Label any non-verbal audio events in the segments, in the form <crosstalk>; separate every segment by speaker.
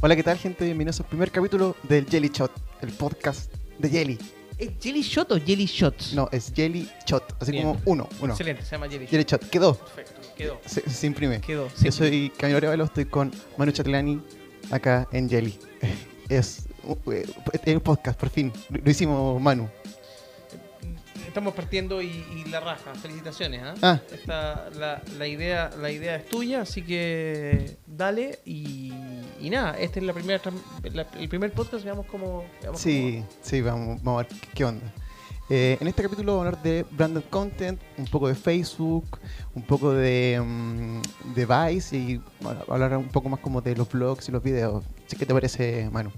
Speaker 1: Hola, ¿qué tal, gente? Bienvenidos al primer capítulo del Jelly Shot, el podcast de Jelly.
Speaker 2: ¿Es Jelly Shot o Jelly Shots?
Speaker 1: No, es Jelly Shot, así
Speaker 2: Bien.
Speaker 1: como uno, uno.
Speaker 2: Excelente, se llama Jelly Shot.
Speaker 1: Jelly Shot, quedó,
Speaker 2: Perfecto, quedó.
Speaker 1: se, se imprime.
Speaker 2: Quedó.
Speaker 1: Yo soy Camilo Arevalo, estoy con Manu Chatlani acá en Jelly. <laughs> Es, un- eh, es un podcast, por fin. Lo, lo hicimos, Manu.
Speaker 2: Estamos partiendo y, y la raja. Felicitaciones, ¿ah?
Speaker 1: Ah.
Speaker 2: Esta- la, la idea, la idea es tuya, así que dale y, y nada. Este es la primera, la- el primer podcast, veamos cómo. veamos
Speaker 1: Sí, sí, vamos, vamos a ver qué, qué onda. Eh, en este capítulo vamos a hablar de branded content, un poco de Facebook, un poco de, mm, de Vice y bueno, hablar un poco más como de los blogs y los videos. Así que te parece, Manu.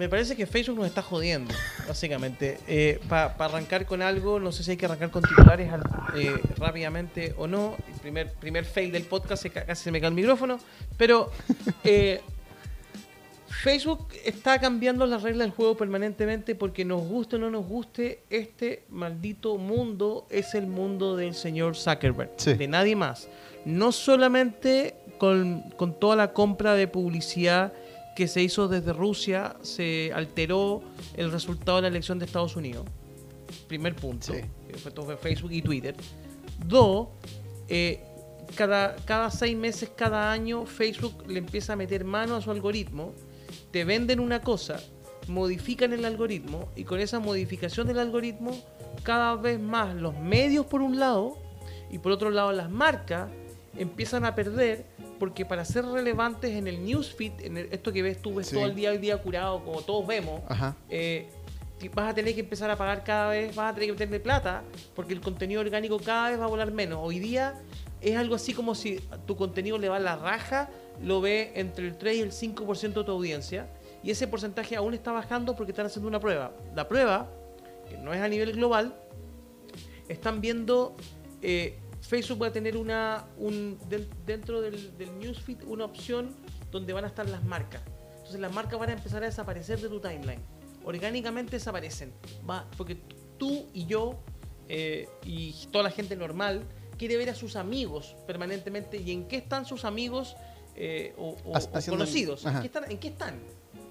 Speaker 2: Me parece que Facebook nos está jodiendo, básicamente. Para arrancar con algo, no sé si hay que arrancar con titulares eh, rápidamente o no. El primer, primer fail del podcast, se ca- casi se me cae el micrófono. Pero eh, <laughs> Facebook está cambiando las reglas del juego permanentemente porque nos guste o no nos guste, este maldito mundo es el mundo del señor Zuckerberg,
Speaker 1: Sí.
Speaker 2: de nadie más. No solamente con, con toda la compra de publicidad que se hizo desde Rusia, se alteró el resultado de la elección de Estados Unidos. Primer punto.
Speaker 1: Sí.
Speaker 2: que fue todo Facebook y Twitter. Dos, eh, cada, cada seis meses, cada año, Facebook le empieza a meter mano a su algoritmo, te venden una cosa, modifican el algoritmo y con esa modificación del algoritmo, cada vez más los medios por un lado y por otro lado las marcas empiezan a perder porque para ser relevantes en el newsfeed, en el- esto que ves tú, ves
Speaker 1: Sí.
Speaker 2: todo el día el día curado, como todos vemos,
Speaker 1: Ajá.
Speaker 2: eh, vas a tener que empezar a pagar cada vez, vas a tener que meterle plata, porque el contenido orgánico cada vez va a volar menos. Hoy día es algo así como si tu contenido le va a la raja, lo ve entre el 3 y el 5% de tu audiencia, y ese porcentaje aún está bajando porque están haciendo una prueba. La prueba, que no es a nivel global, están viendo, eh, Facebook va a tener una, un, den- dentro del, del newsfeed una opción donde van a estar las marcas. Entonces las marcas van a empezar a desaparecer de tu timeline. Orgánicamente desaparecen. Va, porque tú y yo eh, y toda la gente normal quiere ver a sus amigos permanentemente. ¿Y en qué están sus amigos eh, o, conocidos? ¿En qué, están, ¿En qué están?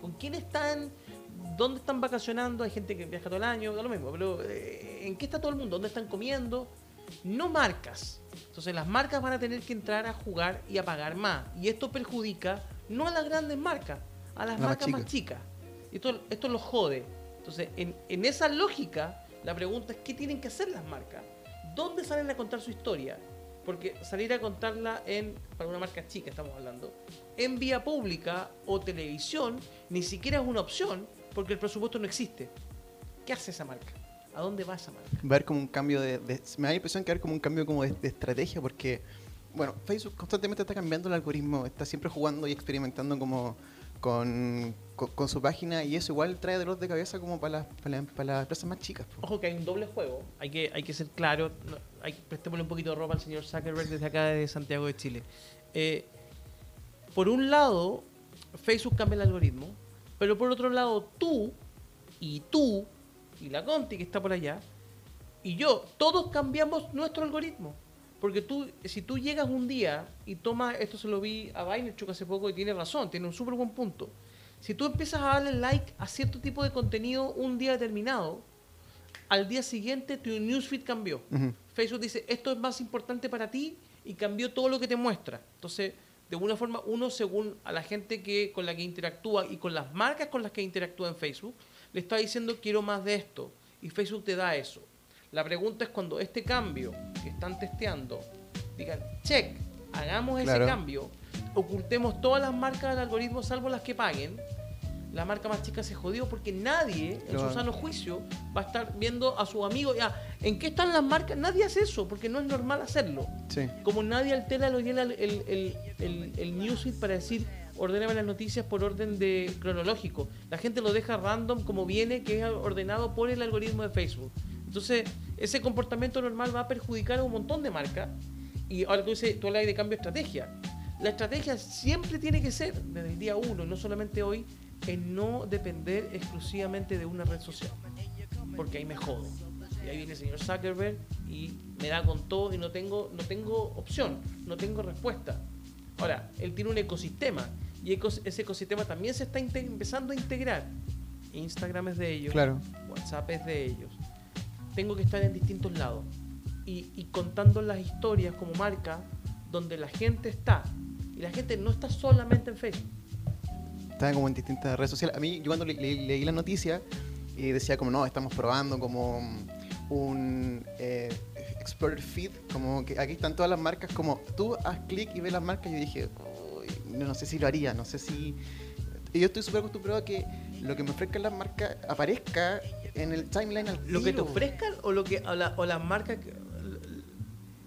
Speaker 2: ¿Con quién están? ¿Dónde están vacacionando? Hay gente que viaja todo el año, da lo mismo. Pero eh, ¿en qué está todo el mundo? ¿Dónde están comiendo? No marcas. Entonces las marcas van a tener que entrar a jugar y a pagar más. Y esto perjudica no a las grandes marcas, a las
Speaker 1: La
Speaker 2: marcas más
Speaker 1: chica.
Speaker 2: chicas. Y esto, esto los jode. Entonces, en, en esa lógica, la pregunta es qué tienen que hacer las marcas. ¿Dónde salen a contar su historia? Porque salir a contarla en, para una marca chica estamos hablando, en vía pública o televisión, ni siquiera es una opción porque el presupuesto no existe. ¿Qué hace esa marca? ¿A dónde va esa marca?
Speaker 1: Va a haber como un cambio de, de- Me da la impresión que va a haber como un cambio como de, de estrategia porque, bueno, Facebook constantemente está cambiando el algoritmo, está siempre jugando y experimentando como con, con, con su página y eso igual trae dolor de cabeza como para las, para las, para las empresas más chicas. po.
Speaker 2: Ojo que hay un doble juego, hay que, hay que ser claro, no, hay, prestémosle un poquito de ropa al señor Zuckerberg desde acá de Santiago de Chile. Eh, por un lado, Facebook cambia el algoritmo, pero por otro lado, tú y tú y la Conti que está por allá y yo, todos cambiamos nuestro algoritmo. Porque tú, si tú llegas un día y tomas, esto se lo vi a Vaynerchuk hace poco y tiene razón, tiene un súper buen punto. Si tú empiezas a darle like a cierto tipo de contenido un día determinado, al día siguiente tu newsfeed cambió. Facebook dice, esto es más importante para ti y cambió todo lo que te muestra. Entonces, de alguna forma, uno según a la gente que con la que interactúa y con las marcas con las que interactúa en Facebook, le está diciendo quiero más de esto. Y Facebook te da eso. La pregunta es cuando este cambio que están testeando, digan, check, hagamos
Speaker 1: Claro.
Speaker 2: ese cambio, ocultemos todas las marcas del algoritmo salvo las que paguen, la marca más chica se jodió porque nadie en su sano juicio va a estar viendo a sus amigos. Ya, ¿En qué están las marcas? Nadie hace eso porque no es normal hacerlo.
Speaker 1: Sí.
Speaker 2: Como nadie altera lo llena el, el, el, el, el newsfeed para decir ordéname las noticias por orden de cronológico. La gente lo deja random como viene, que es ordenado por el algoritmo de Facebook. Entonces, ese comportamiento normal va a perjudicar a un montón de marcas. Y ahora tú dices, tú hablas de cambio de estrategia. La estrategia siempre tiene que ser, desde el día uno, no solamente hoy, en no depender exclusivamente de una red social. Porque ahí me jodo. Y ahí viene el señor Zuckerberg y me da con todo y no tengo, no tengo opción, no tengo respuesta. Ahora, él tiene un ecosistema y ecos- ese ecosistema también se está empezando a integrar. Instagram es de ellos,
Speaker 1: Claro.
Speaker 2: WhatsApp es de ellos. Tengo que estar en distintos lados y, y contando las historias como marca donde la gente está. Y la gente no está solamente en Facebook.
Speaker 1: Estaba como en distintas redes sociales. A mí, yo cuando le- le- leí la noticia y decía como, no, estamos probando como un eh, Explorer Feed, como que aquí están todas las marcas, como tú haz clic y ves las marcas, yo dije, "Uy, no, no sé si lo haría, no sé si... Y yo estoy súper acostumbrado a que lo que me ofrezcan las marcas aparezca en el timeline al
Speaker 2: Lo que te ofrezcan o lo que o, la- o las marcas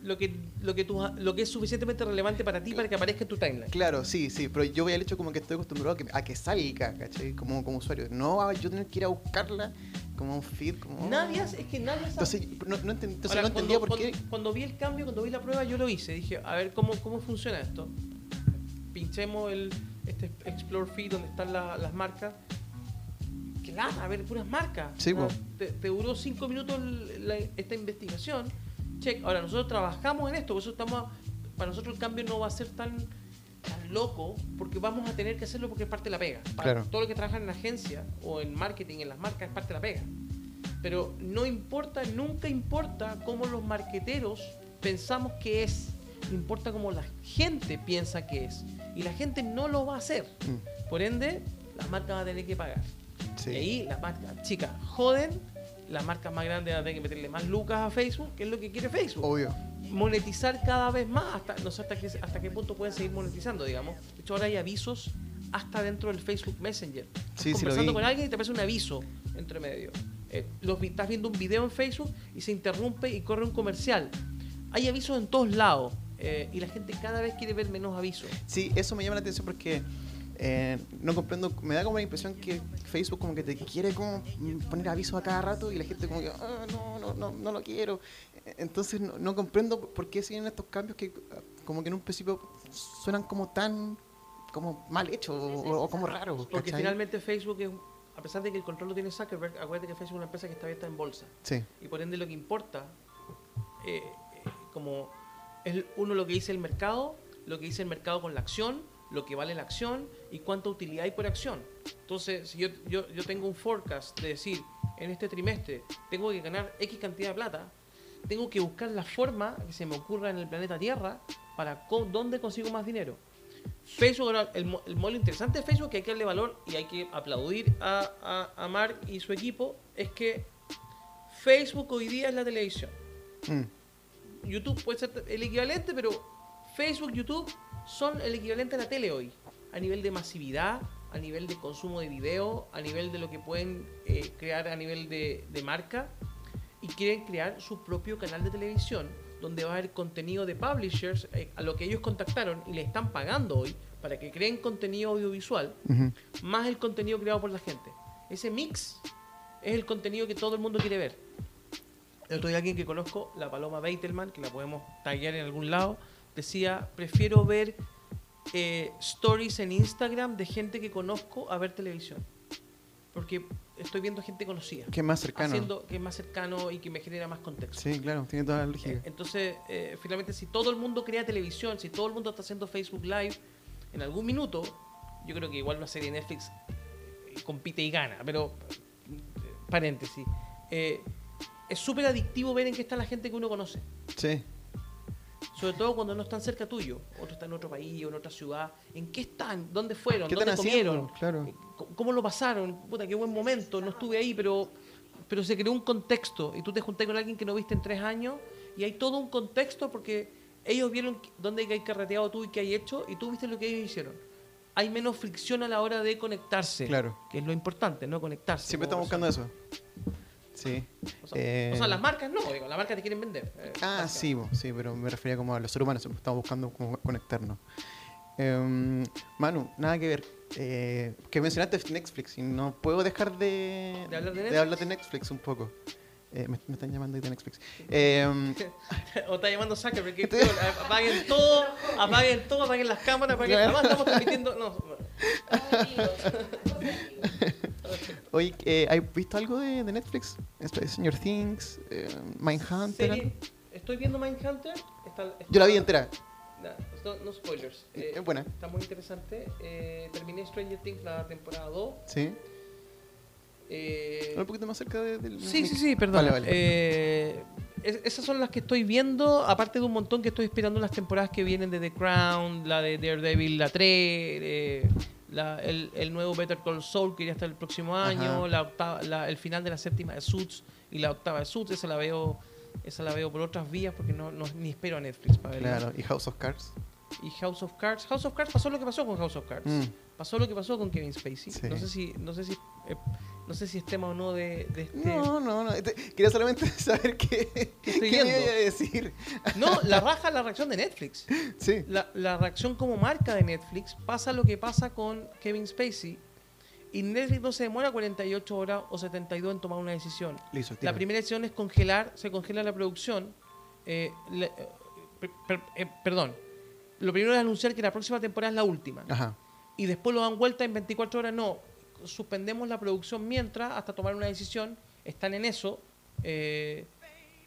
Speaker 2: lo que lo que tú, lo que es suficientemente relevante para ti para que aparezca en tu timeline.
Speaker 1: Claro, sí, sí, pero yo voy al hecho como que estoy acostumbrado a que, a que salga, ¿cachai? Como, como usuario. No a yo tener que ir a buscarla como un feed, como...
Speaker 2: Nadie hace, es que nadie sabe.
Speaker 1: Entonces, no, no, enten- entonces
Speaker 2: Ahora,
Speaker 1: no entendía
Speaker 2: cuando,
Speaker 1: por qué...
Speaker 2: Cuando, cuando vi el cambio, cuando vi la prueba, yo lo hice. Dije, a ver cómo, cómo funciona esto. Pinchemos el este Explore Feed donde están la- las marcas. Que lata, a ver, puras marcas.
Speaker 1: Sí,
Speaker 2: ¿no?
Speaker 1: po.
Speaker 2: te, te duró cinco minutos la- esta investigación. Check. Ahora, nosotros trabajamos en esto, por eso estamos. Para nosotros el cambio no va a ser tan, tan loco, porque vamos a tener que hacerlo porque es parte de la pega. Para
Speaker 1: Claro.
Speaker 2: todo lo que trabaja en agencia o en marketing, en las marcas, es parte de la pega. Pero no importa, nunca importa cómo los marqueteros pensamos que es. Importa cómo la gente piensa que es. Y la gente no lo va a hacer.
Speaker 1: Mm,
Speaker 2: Por ende, las marcas van a tener que pagar.
Speaker 1: sí.
Speaker 2: Y ahí las marcas chicas joden, las marcas más grandes van a tener que meterle más lucas a Facebook, que es lo que quiere Facebook.
Speaker 1: Obvio.
Speaker 2: Monetizar cada vez más, hasta, no sé hasta qué, hasta qué punto pueden seguir monetizando, digamos. De hecho, ahora hay avisos hasta dentro del Facebook Messenger. Estás
Speaker 1: Sí, sí, lo
Speaker 2: conversando con alguien y te aparece un aviso entre medio. Eh, los, estás viendo un video en Facebook y se interrumpe y corre un comercial. Hay avisos en todos lados eh, y la gente cada vez quiere ver menos avisos.
Speaker 1: Sí, eso me llama la atención porque eh, no comprendo, me da como la impresión que Facebook como que te quiere como poner avisos a cada rato y la gente como que, "Ah, no, no, no, no lo quiero. Entonces no, no comprendo por qué siguen estos cambios que ah, como que en un principio suenan como tan como mal hechos o, o como raros.
Speaker 2: Porque finalmente Facebook es, a pesar de que el control lo tiene Zuckerberg, acuérdate que Facebook es una empresa que está abierta en bolsa.
Speaker 1: Sí,
Speaker 2: Y por ende lo que importa, eh, eh, como es uno lo que dice el mercado, lo que dice el mercado con la acción, lo que vale la acción y cuánta utilidad hay por acción. Entonces, si yo, yo, yo tengo un forecast de decir, en este trimestre tengo que ganar X cantidad de plata, tengo que buscar la forma que se me ocurra en el planeta Tierra para dónde consigo más dinero. Facebook, el, el modelo interesante de Facebook que hay que darle valor y hay que aplaudir a, a, a Mark y su equipo es que Facebook hoy día es la televisión.
Speaker 1: Mm,
Speaker 2: YouTube puede ser el equivalente, pero Facebook, YouTube son el equivalente a la tele hoy. A nivel de masividad, a nivel de consumo de video, a nivel de lo que pueden eh, crear a nivel de, de marca. Y quieren crear su propio canal de televisión, donde va a haber contenido de publishers eh, a lo que ellos contactaron y le están pagando hoy para que creen contenido audiovisual más el contenido creado por la gente. Ese mix es el contenido que todo el mundo quiere ver. El otro día alguien que conozco, la Paloma Beitelman, que la podemos taggear en algún lado, decía, prefiero ver eh, stories en Instagram de gente que conozco a ver televisión. Porque estoy viendo gente conocida.
Speaker 1: Que es más cercano.
Speaker 2: Haciendo que es más cercano y que me genera más contexto.
Speaker 1: Sí, claro, tiene toda la
Speaker 2: Eh,
Speaker 1: lógica.
Speaker 2: Entonces, eh, finalmente, si todo el mundo crea televisión, si todo el mundo está haciendo Facebook Live, en algún minuto, yo creo que igual una serie de Netflix compite y gana, pero paréntesis. eh, es súper adictivo ver en qué está la gente que uno conoce.
Speaker 1: Sí,
Speaker 2: Sobre todo cuando no están cerca tuyo. Otro está en otro país o en otra ciudad. ¿En qué están? ¿Dónde fueron?
Speaker 1: ¿Qué
Speaker 2: ¿Dónde comieron?
Speaker 1: Claro.
Speaker 2: Eh, ¿Cómo- ¿Cómo lo pasaron? Puta, qué buen momento. No estuve ahí, pero, pero se creó un contexto. Y tú te junté con alguien que no viste en tres años. Y hay todo un contexto porque ellos vieron dónde hay carreteado tú y qué hay hecho. Y tú viste lo que ellos hicieron. Hay menos fricción a la hora de conectarse.
Speaker 1: Claro.
Speaker 2: Que es lo importante, ¿no? Conectarse.
Speaker 1: siempre estamos buscando eso. Sí.
Speaker 2: O sea,
Speaker 1: Eh,
Speaker 2: o sea, las marcas no, digo, las marcas te quieren vender. eh,
Speaker 1: Ah, sí, bo, sí, pero me refería como a los seres humanos, estamos buscando cómo conectarnos. Em, Manu, nada que ver. Eh, que mencionaste Netflix y no puedo dejar de,
Speaker 2: ¿De hablar de
Speaker 1: de hablar de Netflix un poco. Eh, me, me están llamando ahí de Netflix. <laughs> Em, <laughs>
Speaker 2: o está llamando Zuckerberg, que <laughs> apaguen todo, apaguen todo, apaguen las cámaras, apaguen. Además estamos transmitiendo. No,
Speaker 1: Oye, eh, ¿has visto algo de, de Netflix? Esto es Señor Things, eh, Mindhunter.
Speaker 2: Serie- Estoy viendo Mindhunter. Está, está-
Speaker 1: Yo la vi entera.
Speaker 2: No, no spoilers.
Speaker 1: Es
Speaker 2: Eh,
Speaker 1: buena.
Speaker 2: Está muy interesante. Eh, terminé Stranger Things la temporada 2.
Speaker 1: Sí.
Speaker 2: Eh,
Speaker 1: Un poquito más cerca de- del.
Speaker 2: Sí, sí, sí, perdón.
Speaker 1: Vale, vale.
Speaker 2: Eh, es- esas son las que estoy viendo, aparte de un montón que estoy esperando las temporadas que vienen de The Crown, la de Daredevil, la 3, eh, la- el, el nuevo Better Call Saul que ya está el próximo año, la octava, la- el final de la séptima de Suits y la octava de Suits, esa la veo esa la veo por otras vías porque no, no- ni espero a Netflix para verla.
Speaker 1: Claro, y House of Cards.
Speaker 2: Y House of Cards, House of Cards pasó lo que pasó con House of Cards.
Speaker 1: Mm.
Speaker 2: Pasó lo que pasó con Kevin Spacey.
Speaker 1: Sí.
Speaker 2: No sé si no sé si eh, no sé si es tema o no de, de este
Speaker 1: No, no, no. Te- Quería solamente <laughs> saber qué,
Speaker 2: ¿Qué estoy
Speaker 1: qué me iba a decir.
Speaker 2: No, <laughs> la raja es la reacción de Netflix.
Speaker 1: Sí.
Speaker 2: La, la reacción como marca de Netflix pasa lo que pasa con Kevin Spacey. Y Netflix no se demora 48 horas o 72 en tomar una decisión.
Speaker 1: Listo,
Speaker 2: La primera decisión es congelar, se congela la producción. eh, le- eh, per- per- eh, perdón. Lo primero es anunciar que la próxima temporada es la última.
Speaker 1: Ajá.
Speaker 2: Y después lo dan vuelta en 24 horas. No, suspendemos la producción mientras hasta tomar una decisión. Están en eso. eh,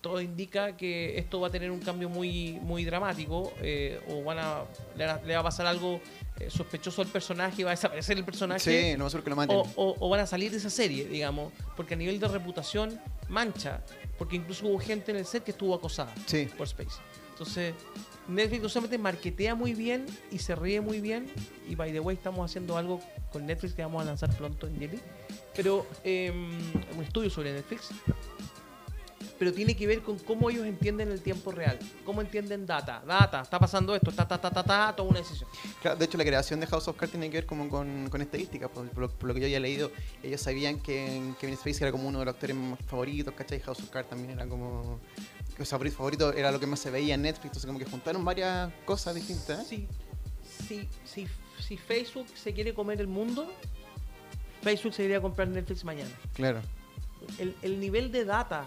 Speaker 2: todo indica que esto va a tener un cambio muy, muy dramático. eh, o van a, le, va- va a pasar algo eh, sospechoso al personaje, va a desaparecer el personaje.
Speaker 1: Sí, no me que lo maten.
Speaker 2: O, o- o van a salir de esa serie, digamos, porque a nivel de reputación mancha, porque incluso hubo gente en el set que estuvo acosada
Speaker 1: Sí.
Speaker 2: por Space. Entonces, Netflix no solamente marketea muy bien y se ríe muy bien, y by the way, estamos haciendo algo con Netflix que vamos a lanzar pronto en Jelly, pero eh, un estudio sobre Netflix, pero tiene que ver con cómo ellos entienden el tiempo real, cómo entienden data, data, está pasando esto, ta, ta, ta, ta, ta, toma una decisión.
Speaker 1: Claro, de hecho, la creación de House of Cards tiene que ver como con, con estadísticas. Por, por por lo que yo había leído, ellos sabían que Kevin Spacey era como uno de los actores más favoritos, ¿cachai? House of Cards también era como... O sea, favorito era lo que más se veía en Netflix, entonces como que juntaron varias cosas distintas.
Speaker 2: Si, si, si, si Facebook se quiere comer el mundo, Facebook se iría a comprar Netflix mañana.
Speaker 1: Claro.
Speaker 2: El, el nivel de data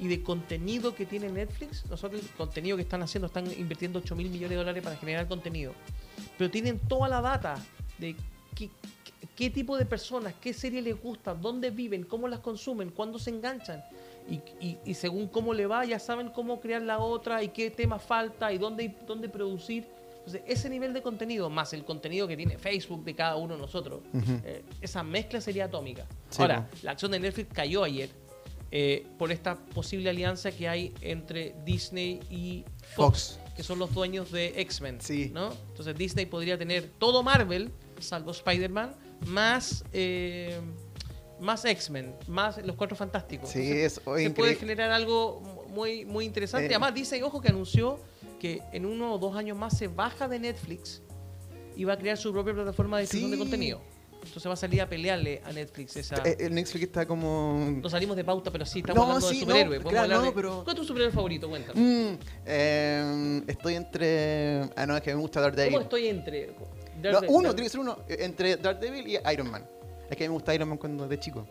Speaker 2: y de contenido que tiene Netflix, nosotros el contenido que están haciendo, están invirtiendo 8 mil millones de dólares para generar contenido, pero tienen toda la data de qué, qué- qué tipo de personas, qué serie les gusta, dónde viven, cómo las consumen, cuándo se enganchan. Y, y- y según cómo le va, ya saben cómo crear la otra y qué tema falta y dónde, dónde producir. Entonces, ese nivel de contenido, más el contenido que tiene Facebook de cada uno de nosotros,
Speaker 1: Ujú.
Speaker 2: eh, esa mezcla sería atómica.
Speaker 1: Sí,
Speaker 2: Ahora,
Speaker 1: po.
Speaker 2: la acción de Netflix cayó ayer eh, por esta posible alianza que hay entre Disney y Fox,
Speaker 1: Fox.
Speaker 2: que son los dueños de X-Men.
Speaker 1: Sí.
Speaker 2: ¿no? Entonces Disney podría tener todo Marvel, salvo Spider-Man, más, eh, más X-Men, más los Cuatro Fantásticos.
Speaker 1: Sí,
Speaker 2: Entonces,
Speaker 1: es oye,
Speaker 2: se puede generar algo muy, muy interesante.
Speaker 1: Eh.
Speaker 2: Además, Disney, ojo, que anunció que en uno o dos años más se baja de Netflix y va a crear su propia plataforma de distribución de contenido. Entonces va a salir a pelearle a Netflix esa...
Speaker 1: Eh, El Netflix está como...
Speaker 2: No salimos de pauta, pero sí, estamos
Speaker 1: No,
Speaker 2: hablando
Speaker 1: sí,
Speaker 2: de
Speaker 1: no,
Speaker 2: superhéroes. Podemos
Speaker 1: claro, no,
Speaker 2: de-
Speaker 1: pero-
Speaker 2: ¿Cuál es tu superhéroe favorito? Cuéntame.
Speaker 1: Mm, eh, estoy entre... Ah, no, es que me gusta Daredevil.
Speaker 2: ¿Cómo estoy entre...?
Speaker 1: No,
Speaker 2: Daredevil-
Speaker 1: uno, tiene que ser uno. eh, Entre Daredevil y Iron Man. Es que a mí me gusta Iron Man cuando de chico.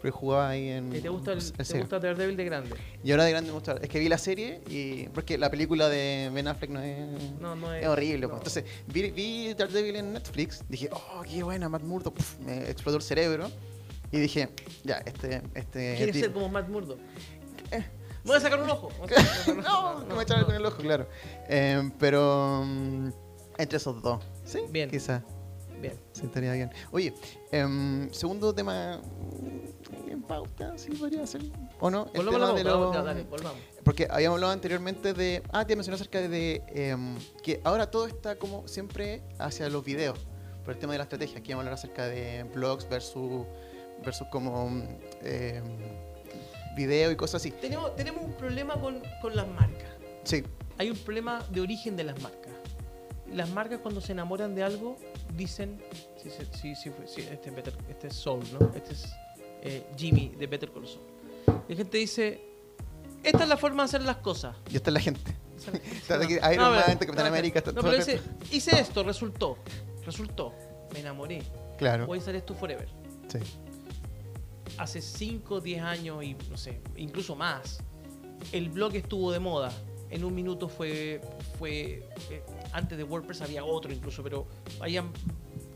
Speaker 1: Porque jugaba ahí en...
Speaker 2: ¿Y ¿Te gusta, el, te gusta Daredevil de grande?
Speaker 1: Y ahora de grande me gusta... Es que vi la serie y... Porque la película de Ben Affleck no es...
Speaker 2: No, no es...
Speaker 1: Es horrible.
Speaker 2: no.
Speaker 1: pues. Entonces, vi, vi Daredevil en Netflix. Dije, oh, qué buena, Matt Murdock. Puf, me explotó el cerebro. Y dije, ya, este... este
Speaker 2: ¿Quieres ser como Matt Murdock?
Speaker 1: Eh.
Speaker 2: Voy a sacar un ojo. Sacar un ojo.
Speaker 1: no, no me echaba con el ojo, claro. Eh, pero... mm, entre esos dos. Sí,
Speaker 2: Bien.
Speaker 1: quizás.
Speaker 2: Bien.
Speaker 1: Sí, estaría bien. Oye, em, segundo tema en pauta, sí podría ser. ¿O no? El
Speaker 2: Volvamos
Speaker 1: tema de los-
Speaker 2: ya, dale, volvamos.
Speaker 1: Porque habíamos hablado anteriormente de. Ah, te mencioné acerca de. em, que ahora todo está como siempre hacia los videos. Por el tema de la estrategia. Aquí vamos a hablar acerca de blogs versus. versus como. em, video y cosas así.
Speaker 2: Tenemos, tenemos un problema con, con las marcas.
Speaker 1: Sí,
Speaker 2: Hay un problema de origen de las marcas. Las marcas cuando se enamoran de algo dicen, sí, sí, sí, sí, fue- sí, este, es Better- este es Soul, ¿no? Este es eh, Jimmy de Better Call Saul. Y la gente dice, esta es la forma de hacer las cosas.
Speaker 1: y esta es la gente. <laughs>
Speaker 2: Esa es la-
Speaker 1: Está aquí
Speaker 2: No,
Speaker 1: Iron
Speaker 2: pero-
Speaker 1: Man, Capitán
Speaker 2: no,
Speaker 1: América, está
Speaker 2: No, pero dice, hice esto, resultó. Resultó. Me enamoré.
Speaker 1: Claro.
Speaker 2: Voy a hacer esto forever.
Speaker 1: Sí.
Speaker 2: hace 5, 10 años y no sé, incluso más, el blog estuvo de moda. En un minuto fue, fue eh, antes de WordPress había otro incluso, pero habían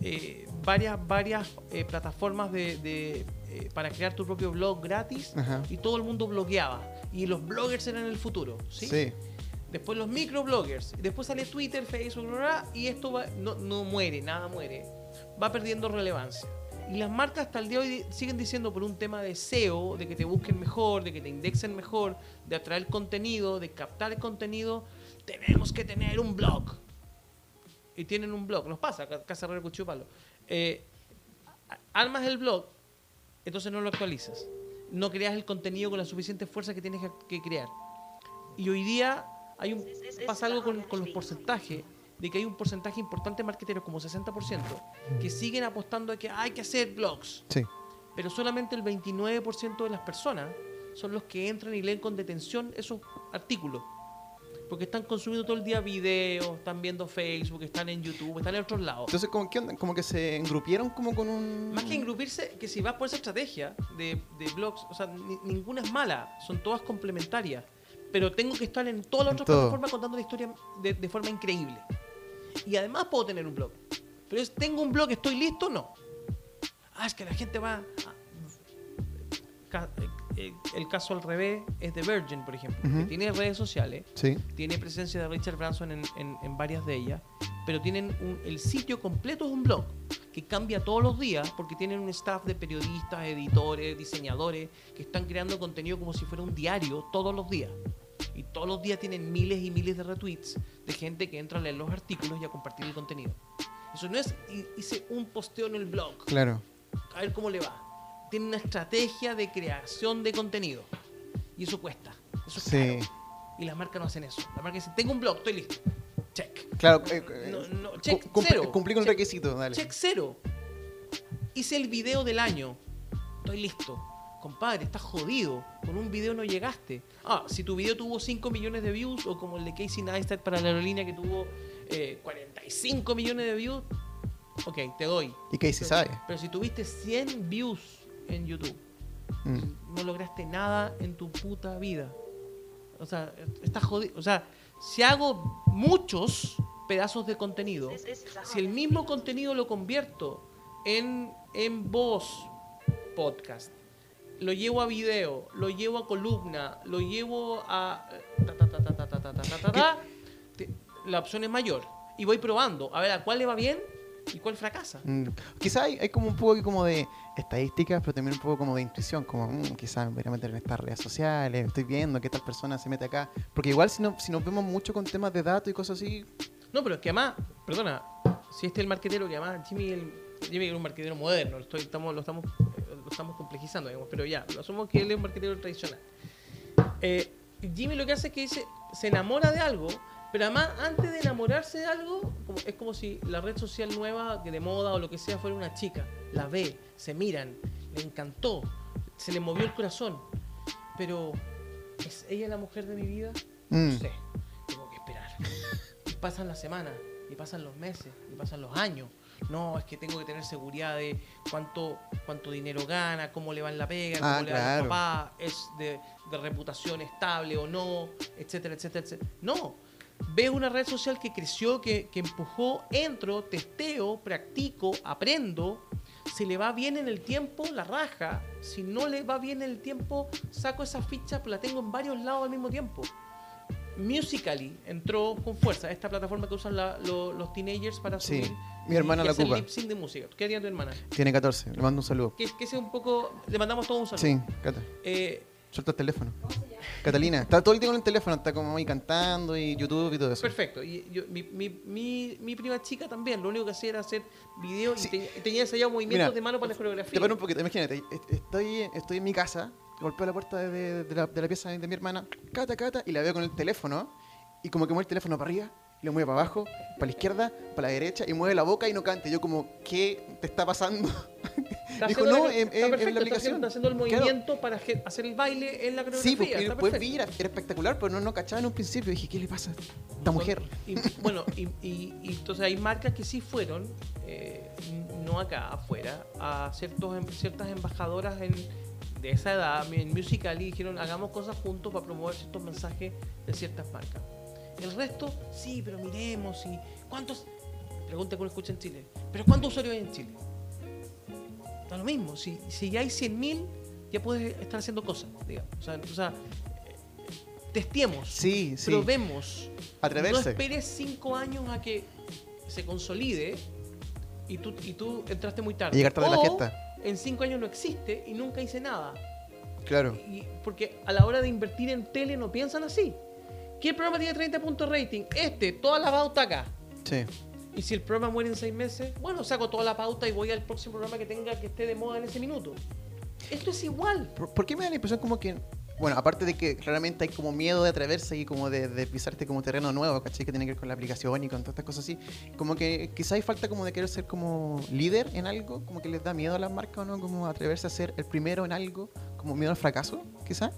Speaker 2: eh, varias, varias eh, plataformas de, de, eh, para crear tu propio blog gratis
Speaker 1: Ajá.
Speaker 2: y todo el mundo blogueaba. Y los bloggers eran el futuro. ¿sí?
Speaker 1: Sí.
Speaker 2: Después los microbloggers. Después sale Twitter, Facebook, bla, bla, y esto va- no, no muere, nada muere. Va perdiendo relevancia. Y las marcas hasta el día de hoy siguen diciendo por un tema de SEO, de que te busquen mejor, de que te indexen mejor, de atraer contenido, de captar contenido, tenemos que tener un blog. Y tienen un blog. Nos pasa, Ca- Casa Herrera Cuchillo Palo. Eh, a- armas el blog, entonces no lo actualizas. No creas el contenido con la suficiente fuerza que tienes que, que crear. Y hoy día hay un, pasa algo con, con los porcentajes, de que hay un porcentaje importante de marqueteros, como 60%, que siguen apostando a que hay que hacer blogs.
Speaker 1: Sí.
Speaker 2: Pero solamente el 29% de las personas son los que entran y leen con detención esos artículos. Porque están consumiendo todo el día videos, están viendo Facebook, están en YouTube, están en otros lados.
Speaker 1: Entonces, como, ¿qué onda? como que se engrupieron como con un...
Speaker 2: Más que engrupirse, que si vas por esa estrategia de, de blogs, o sea, ni- ninguna es mala, son todas complementarias. Pero tengo que estar en todas las
Speaker 1: En
Speaker 2: otras
Speaker 1: todo.
Speaker 2: plataformas contando la historia de, de forma increíble. Y además puedo tener un blog. Pero es, ¿tengo un blog, estoy listo? No. Ah, es que la gente va... a- eh, El caso al revés es de Virgin, por ejemplo, que
Speaker 1: Ujú.
Speaker 2: tiene redes sociales,
Speaker 1: Sí.
Speaker 2: tiene presencia de Richard Branson en, en- en varias de ellas, pero tienen un- el sitio completo es un blog que cambia todos los días porque tienen un staff de periodistas, editores, diseñadores que están creando contenido como si fuera un diario todos los días. Y todos los días tienen miles y miles de retweets de gente que entra a leer los artículos y a compartir el contenido. Eso no es "Hi- hice un posteo en el blog,
Speaker 1: Claro.
Speaker 2: a ver cómo le va. Tiene una estrategia de creación de contenido. Y eso cuesta. Eso es
Speaker 1: Sí.
Speaker 2: caro. Y las marcas no hacen eso. Las marcas dicen, tengo un blog, estoy listo. Check.
Speaker 1: Claro. eh, eh,
Speaker 2: No, no,
Speaker 1: cu-
Speaker 2: check
Speaker 1: cumple-
Speaker 2: cero.
Speaker 1: Cumplí con el requisito, dale.
Speaker 2: Check cero. Hice el video del año. Estoy listo. Compadre, estás jodido. Con un video no llegaste. Ah, si tu video tuvo 5 millones de views, o como el de Casey Neistat para la aerolínea que tuvo eh, 45 millones de views, ok, te doy.
Speaker 1: Y Casey
Speaker 2: Pero-
Speaker 1: sabe.
Speaker 2: Pero si tuviste 100 views en YouTube. No lograste nada en tu puta vida. O sea, estás jodido. O sea, si hago muchos pedazos de contenido, si el mismo contenido lo convierto en, en voz, podcast, lo llevo a video, lo llevo a columna, lo llevo a... La opción es mayor. Y voy probando a ver a cuál le va bien y cuál fracasa.
Speaker 1: Mm, Quizá hay, hay como un poco como de estadísticas, pero también un poco como de intuición, como mm, quizás me voy a meter en estas redes sociales, estoy viendo que tal persona se mete acá. Porque igual si, no, si nos vemos mucho con temas de datos y cosas así,
Speaker 2: No, pero es que además, perdona, si este es el marquetero que además Jimmy, el, Jimmy es un marquetero moderno, lo, estoy- estamos, lo, estamos, lo estamos complejizando, digamos, pero ya, lo asumo que él es un marquetero tradicional. Eh, Jimmy lo que hace es que dice, se enamora de algo, pero además antes de enamorarse de algo, es como si la red social nueva, que de moda o lo que sea, fuera una chica, la ve, se miran, le encantó, se le movió el corazón, pero ¿es ella la mujer de mi vida?
Speaker 1: Mm.
Speaker 2: No sé, tengo que esperar. Y pasan las semanas, y pasan los meses, y pasan los años. No, es que tengo que tener seguridad de cuánto, cuánto dinero gana, cómo le va en la pega, cómo
Speaker 1: Ah,
Speaker 2: le va
Speaker 1: claro.
Speaker 2: los papás, es de, de reputación estable o no, etcétera, etcétera, etcétera. No, veo una red social que creció, que, que empujó, entro, testeo, practico, aprendo. Si le va bien en el tiempo, la raja. Si no le va bien en el tiempo, saco esa ficha, pero la tengo en varios lados al mismo tiempo. Musically entró con fuerza, esta plataforma que usan la- lo- los teenagers para
Speaker 1: Sí,
Speaker 2: subir
Speaker 1: mi hermana
Speaker 2: y
Speaker 1: la
Speaker 2: hacer
Speaker 1: ocupa.
Speaker 2: lip sync de música. ¿Qué haría tu hermana?
Speaker 1: tiene 14, le mando un saludo.
Speaker 2: Que, que sea un poco. Le mandamos todo un saludo.
Speaker 1: Sí, Cata,
Speaker 2: Eh,
Speaker 1: suelta el teléfono. Catalina, está todo el día con el teléfono, está como ahí cantando y YouTube y todo eso.
Speaker 2: perfecto. Y yo- mi, mi, mi, mi prima chica también, lo único que hacía era hacer videos
Speaker 1: Sí.
Speaker 2: y te- tenía ensayado movimientos
Speaker 1: Mira,
Speaker 2: de mano para la coreografía.
Speaker 1: Te paro un poquito, imagínate, est- estoy, estoy en mi casa, golpeo la puerta de, de la, de la pieza de mi hermana, cata, cata, y la veo con el teléfono, y como que mueve el teléfono para arriba, y lo mueve para abajo, para la izquierda, para la derecha, y mueve la boca y no canta. Y yo como, ¿qué te está pasando?
Speaker 2: Está <laughs>
Speaker 1: dijo, no,
Speaker 2: la-
Speaker 1: en-
Speaker 2: está
Speaker 1: en- en la
Speaker 2: está
Speaker 1: aplicación.
Speaker 2: haciendo- Está haciendo el
Speaker 1: Claro.
Speaker 2: movimiento para hacer el baile en la coreografía.
Speaker 1: Sí, pues,
Speaker 2: está perfecto.
Speaker 1: vi, era, era espectacular, pero no, no cachaba en un principio. Dije, ¿qué le pasa a esta mujer?
Speaker 2: Y, bueno, y, y- y entonces hay marcas que sí fueron, eh, no acá, afuera, a ciertos, em- ciertas embajadoras en, de esa edad, en Musical.ly, dijeron, hagamos cosas juntos para promover ciertos mensajes de ciertas marcas. El resto, sí, pero miremos, y ¿cuántos? Pregunta que uno escucha en Chile, ¿pero cuántos usuarios hay en Chile? Da lo mismo. Si, si ya hay 100.000, ya puedes estar haciendo cosas, digamos. O sea, o sea, testeemos,
Speaker 1: Sí, sí.
Speaker 2: probemos. No
Speaker 1: Atreverse.
Speaker 2: esperes cinco años a que se consolide y tú, y tú entraste muy tarde.
Speaker 1: Y llegar tarde a la
Speaker 2: O
Speaker 1: fiesta.
Speaker 2: En cinco años no existe y nunca hice nada.
Speaker 1: Claro.
Speaker 2: Y- porque a la hora de invertir en tele no piensan así. ¿Qué programa tiene 30 puntos rating? Este, toda la pauta acá.
Speaker 1: Sí.
Speaker 2: Y si el programa muere en seis meses, bueno, saco toda la pauta y voy al próximo programa que tenga que esté de moda en ese minuto. Esto es igual.
Speaker 1: ¿Por, por qué me da la impresión como que, bueno, aparte de que claramente hay como miedo de atreverse y como de, de pisarte como terreno nuevo, ¿cachai? Que tiene que ver con la aplicación y con todas estas cosas así, como que quizá hay falta como de querer ser como líder en algo, como que les da miedo a las marcas o no, como atreverse a ser el primero en algo, como miedo al fracaso, quizá.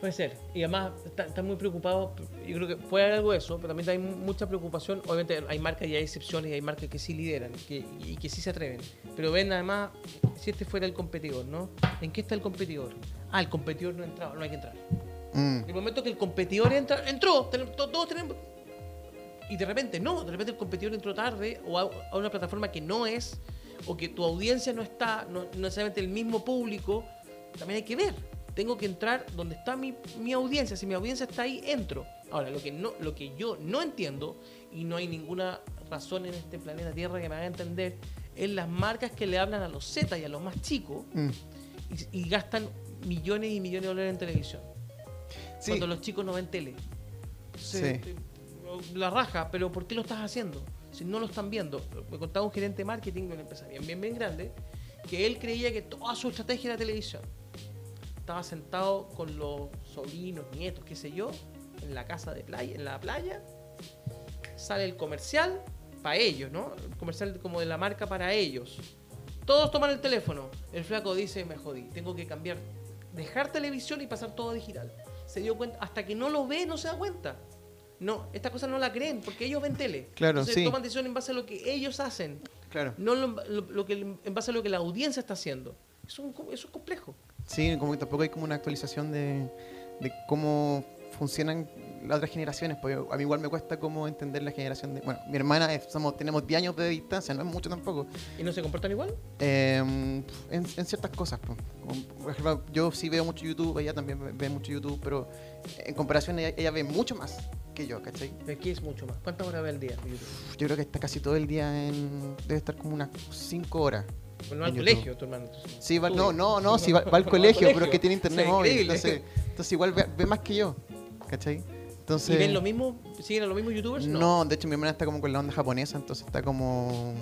Speaker 2: Puede ser. Y además está- están muy preocupados. Yo creo que puede haber algo de eso, pero también hay mu- mucha preocupación. Obviamente hay marcas y hay excepciones y hay marcas que sí lideran que, y que sí se atreven. Pero ven además, si este fuera el competidor, ¿no? ¿En qué está el competidor? Ah, el competidor no ha entrado, no hay que entrar.
Speaker 1: Mm,
Speaker 2: El momento que el competidor entra, entró, todos tenemos. Y de repente no, de repente el competidor entró tarde o a, a una plataforma que no es, o que tu audiencia no está, no, no necesariamente el mismo público, también hay que ver. Tengo que entrar donde está mi, mi audiencia. Si mi audiencia está ahí, entro. Ahora, lo que, no, lo que yo no entiendo, y no hay ninguna razón en este planeta Tierra que me haga entender, es las marcas que le hablan a los Z y a los más chicos
Speaker 1: mm.
Speaker 2: y, y gastan millones y millones de dólares en televisión
Speaker 1: Sí.
Speaker 2: cuando los chicos no ven tele. Se-
Speaker 1: Sí.
Speaker 2: La raja, pero ¿por qué lo estás haciendo? Si no lo están viendo. Me contaba un gerente de marketing de una empresa bien, bien, bien grande, que él creía que toda su estrategia era televisión. Estaba sentado con los sobrinos, nietos, qué sé yo, en la casa de playa, en la playa. Sale el comercial para ellos, ¿no? El comercial como de la marca para ellos. Todos toman el teléfono. El flaco dice, me jodí, tengo que cambiar, dejar televisión y pasar todo a digital. Se dio cuenta, hasta que no lo ve, no se da cuenta. No, esta cosa no la creen, porque ellos ven tele.
Speaker 1: Claro,
Speaker 2: Entonces
Speaker 1: sí.
Speaker 2: toman decisión en base a lo que ellos hacen,
Speaker 1: Claro.
Speaker 2: no lo, lo- lo que, en base a lo que la audiencia está haciendo. Eso, eso es complejo.
Speaker 1: Sí, como que tampoco hay como una actualización de, de cómo funcionan las otras generaciones, porque a mí igual me cuesta como entender la generación de... Bueno, mi hermana, es- somos, tenemos 10 años de distancia, no es mucho tampoco.
Speaker 2: ¿Y no se comportan igual?
Speaker 1: Eh, en, en ciertas cosas. Como, por ejemplo, yo sí veo mucho YouTube, ella también ve- mucho YouTube, pero en comparación ella, ella ve mucho más que yo, ¿cachai?
Speaker 2: Aquí es mucho más. ¿Cuántas horas ve al día? YouTube?
Speaker 1: Yo creo que está casi todo el día en... Debe estar como unas 5 horas.
Speaker 2: Bueno, al
Speaker 1: En YouTube.
Speaker 2: colegio, tu hermano.
Speaker 1: Sí, va, no, no, no, sí, va, va al <laughs> colegio, pero es que tiene internet
Speaker 2: Sí,
Speaker 1: móvil. Entonces, entonces igual ve, ve más que yo, ¿cachai? Entonces,
Speaker 2: ¿Y ven lo mismo? ¿Siguen a los mismos youtubers?
Speaker 1: No, de hecho mi hermana está como con la onda japonesa, entonces está como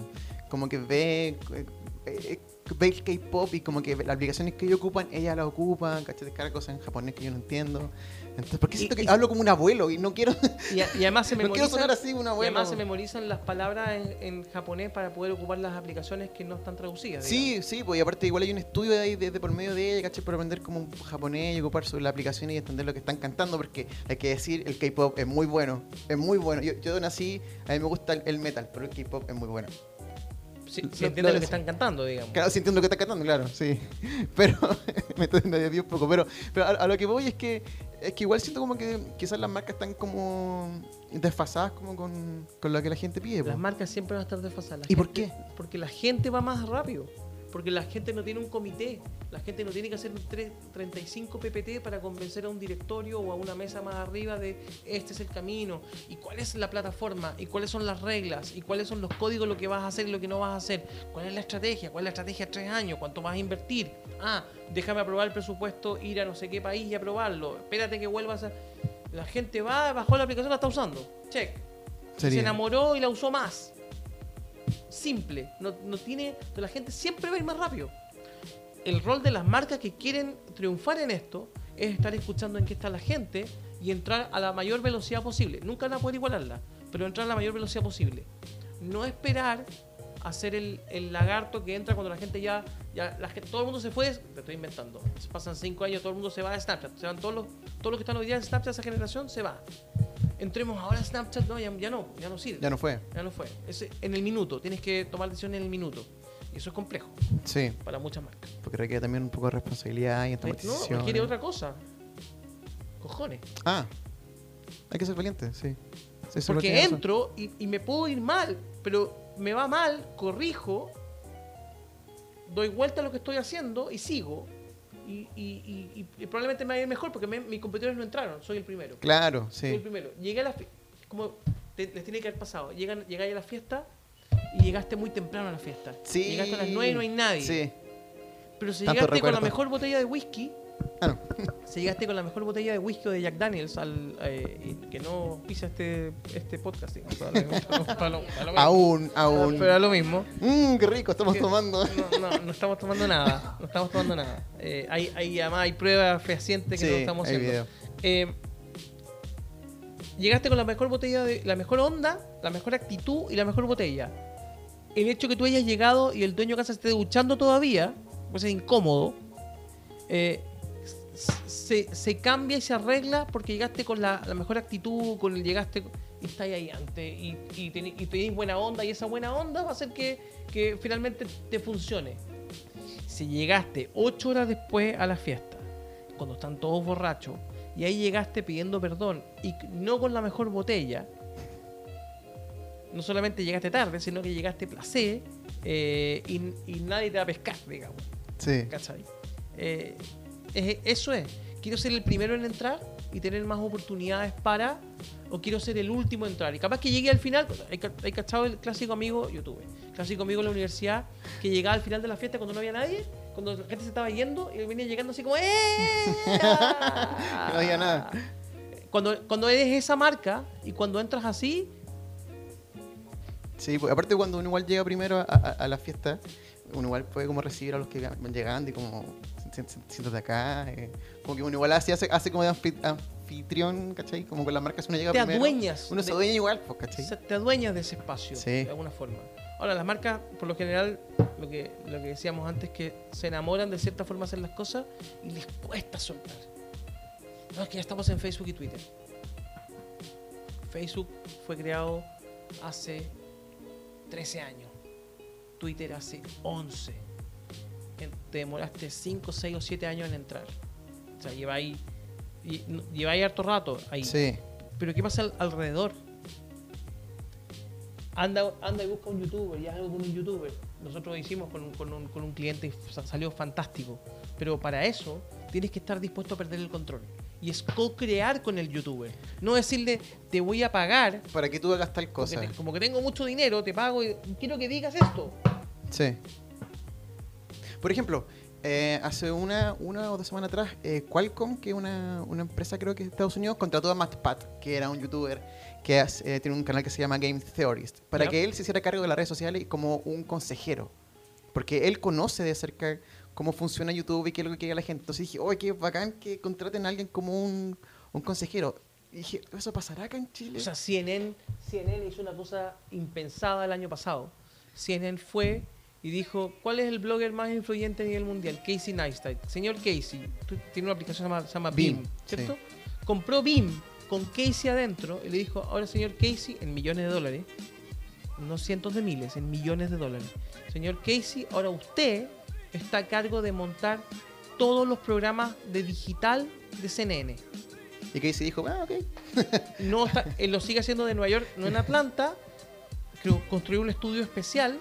Speaker 1: como que ve eh, eh, ve el K-pop y como que las aplicaciones que ellos ocupan, ella las ocupa, ¿cachai? Descarga cosas en japonés que yo no entiendo. Entonces, ¿por qué
Speaker 2: Y-
Speaker 1: siento que
Speaker 2: y-
Speaker 1: hablo como un abuelo y no quiero <laughs>
Speaker 2: Y, a- y además se <laughs>
Speaker 1: no quiero
Speaker 2: memorizan,
Speaker 1: sonar así un
Speaker 2: y
Speaker 1: abuelo?
Speaker 2: además se memorizan las palabras en, en japonés para poder ocupar las aplicaciones que no están traducidas.
Speaker 1: Sí, sí, pues y aparte igual hay un estudio de ahí de, de por medio de ella, ¿cachai? Para aprender como un japonés y ocupar sobre la aplicación y entender lo que están cantando, porque hay que decir, el K-pop es muy bueno, es muy bueno. Yo, yo nací, a mí me gusta el, el metal, pero el K-pop es muy bueno.
Speaker 2: Digamos. Sí,
Speaker 1: Lo-
Speaker 2: que están cantando, digamos.
Speaker 1: Claro, sí entiendo lo que está cantando, claro, sí. <laughs> Pero <laughs> me estoy desviando un poco. Pero, pero a, a lo que voy es que es que igual siento como que quizás las marcas están como desfasadas como con, con lo que la gente pide. po.
Speaker 2: Las marcas siempre van a estar desfasadas. La
Speaker 1: ¿Y por
Speaker 2: gente- Porque la gente va más rápido. Porque la gente no tiene un comité. La gente no tiene que hacer un tre- 35 PPT para convencer a un directorio o a una mesa más arriba de este es el camino. Y cuál es la plataforma. Y cuáles son las reglas. Y cuáles son los códigos, lo que vas a hacer y lo que no vas a hacer. ¿Cuál es la estrategia? ¿Cuál es la estrategia a tres años? ¿Cuánto vas a invertir? Ah, déjame aprobar el presupuesto, ir a no sé qué país y aprobarlo. Espérate que vuelvas a... La gente va, bajó la aplicación, la está usando. Check. Se enamoró y la usó más. Simple. No, no tiene. La gente siempre va a ir más rápido. El rol de las marcas que quieren triunfar en esto es estar escuchando en qué está la gente y entrar a la mayor velocidad posible. Nunca van a poder igualarla, pero entrar a la mayor velocidad posible. No esperar a ser el, el lagarto que entra cuando la gente ya. ya la gente- todo el mundo se fue. Te estoy inventando. Pasan cinco años, todo el mundo se va de Snapchat. Se van todos los, todos los que están hoy día en Snapchat, esa generación se va. Entremos ahora a Snapchat, no, ya, ya no, ya no sirve.
Speaker 1: Ya no fue.
Speaker 2: Ya no fue. Es en el minuto. Tienes que tomar decisiones en el minuto. Y eso es complejo
Speaker 1: Sí,
Speaker 2: para muchas marcas.
Speaker 1: porque requiere también un poco de responsabilidad y
Speaker 2: No,
Speaker 1: automatización.
Speaker 2: requiere otra cosa. Cojones.
Speaker 1: Ah, hay que ser valiente, sí. Sí,
Speaker 2: Porque entro y, y me puedo ir mal, pero me va mal, corrijo doy vuelta a lo que estoy haciendo y sigo. Y, y- y- y probablemente me vaya a ir mejor porque me- mis competidores no entraron, soy el primero.
Speaker 1: Claro,
Speaker 2: Soy el
Speaker 1: sí.
Speaker 2: primero. Llegué a la fiesta, como te- les tiene que haber pasado, llegan, llegáis a la fiesta y llegaste muy temprano a la fiesta.
Speaker 1: Sí.
Speaker 2: Llegaste a las 9 y no hay nadie.
Speaker 1: Sí.
Speaker 2: Pero si
Speaker 1: Tanto
Speaker 2: llegaste con la mejor botella de whisky,
Speaker 1: Ah, no. <laughs>
Speaker 2: si llegaste con la mejor botella de whisky o de Jack Daniels, al, eh, y que no pisa este, este podcast, digamos, para lo- <laughs> para lo- para lo mismo.
Speaker 1: Aún, aún.
Speaker 2: Pero a lo mismo.
Speaker 1: Mmm, qué rico, estamos
Speaker 2: Que-
Speaker 1: tomando.
Speaker 2: No, no, no estamos tomando nada. No estamos tomando nada. Eh, hay, hay, además hay pruebas fehacientes que
Speaker 1: Sí,
Speaker 2: no estamos
Speaker 1: hay
Speaker 2: haciendo.
Speaker 1: video.
Speaker 2: Eh, llegaste con la mejor botella, de, la mejor onda, la mejor actitud y la mejor botella. El hecho que tú hayas llegado y el dueño de casa esté duchando todavía, pues es incómodo. eh, se, se cambia y se arregla porque llegaste con la, la mejor actitud, con el llegaste y estáis ahí antes y, y, teni- y tenéis buena onda y esa buena onda va a hacer que, que finalmente te funcione. Si llegaste ocho horas después a la fiesta, cuando están todos borrachos, y ahí llegaste pidiendo perdón y no con la mejor botella, no solamente llegaste tarde, sino que llegaste placé eh, y, y nadie te va a pescar, digamos.
Speaker 1: Sí.
Speaker 2: ¿Cachai? Eh, es- eso es. Quiero ser el primero en entrar y tener más oportunidades para, o quiero ser el último en entrar. Y capaz que llegue al final, hay, ca- hay cachado el clásico amigo, yo tuve, clásico amigo de la universidad, que llegaba al final de la fiesta cuando no había nadie, cuando la gente se estaba yendo, y venía llegando así como, ¡eh! <laughs>
Speaker 1: No había nada.
Speaker 2: Cuando, cuando eres esa marca y cuando entras así,
Speaker 1: Sí, pues, aparte cuando uno igual llega primero a, a- a la fiesta, uno igual puede como recibir a los que van llegando y como "Si- si- siéntate acá. eh, como que uno igual hace, hace como de anfi- anfitrión, ¿cachai? Como con las marcas uno llega
Speaker 2: te
Speaker 1: primero.
Speaker 2: adueñas.
Speaker 1: Uno se adueña igual, pues, ¿cachai?
Speaker 2: O sea, te adueñas de ese espacio
Speaker 1: Sí.
Speaker 2: de alguna forma. Ahora, las marcas, por lo general, lo que, lo que decíamos antes, que se enamoran de cierta forma de hacer las cosas y les cuesta soltar. No, es que ya estamos en Facebook y Twitter. Facebook fue creado hace 13 años. Twitter hace 11. Te demoraste 5, 6 o 7 años en entrar. O sea, lleváis, lleváis harto rato ahí.
Speaker 1: Sí.
Speaker 2: Pero ¿qué pasa al- alrededor? Anda, anda y busca un youtuber y haz algo con un youtuber. Nosotros hicimos con un, con un, con un cliente y sa- salió fantástico. Pero para eso tienes que estar dispuesto a perder el control. Y es co-crear con el youtuber. No decirle, te voy a pagar,
Speaker 1: Para que tú hagas tal cosa.
Speaker 2: te- como que tengo mucho dinero, te pago y quiero que digas esto.
Speaker 1: Sí. Por ejemplo, eh, hace una, una o dos semanas atrás, eh, Qualcomm, que es una, una empresa creo que de Estados Unidos, contrató a Matt Pat, que era un youtuber que hace- eh, tiene un canal que se llama Game Theorist, para
Speaker 2: Ya.
Speaker 1: que él se hiciera cargo de las redes sociales como un consejero. Porque él conoce de cerca cómo funciona YouTube y qué es lo que quiere la gente. Entonces dije, oye, qué bacán que contraten a alguien como un, un consejero. Y dije, ¿eso pasará acá en Chile?
Speaker 2: O sea, CNN, CNN hizo una cosa impensada el año pasado. CNN fue y dijo, ¿cuál es el blogger más influyente a nivel mundial? Casey Neistat. Señor Casey, tiene una aplicación que se llama,
Speaker 1: Beam,
Speaker 2: Beam, ¿cierto? Compró Beam con Casey adentro y le dijo, ahora señor Casey, en millones de dólares, no cientos de miles, en millones de dólares. Señor Casey, ahora usted está a cargo de montar todos los programas de digital de CNN.
Speaker 1: y se dijo, ah, ok. <laughs>
Speaker 2: No está, él lo sigue haciendo de Nueva York, no en Atlanta. Creo, construyó un estudio especial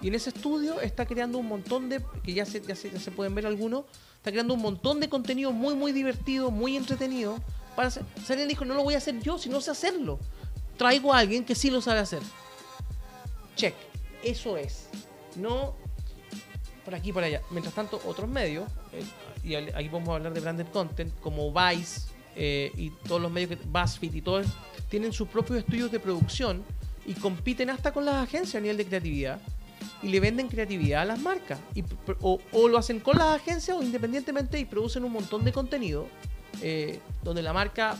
Speaker 2: y en ese estudio está creando un montón de, que ya se, ya se, ya se pueden ver algunos, está creando un montón de contenido muy, muy divertido, muy entretenido. Para hacer, Salen dijo, no lo voy a hacer yo si no sé hacerlo. Traigo a alguien que sí lo sabe hacer. Check. Eso es. No por aquí por allá. Mientras tanto, otros medios, eh, y aquí podemos hablar de branded content, como Vice eh, y todos los medios, que, BuzzFeed y todos, tienen sus propios estudios de producción y compiten hasta con las agencias a nivel de creatividad y le venden creatividad a las marcas. Y, o lo hacen con las agencias o independientemente y producen un montón de contenido eh, donde la marca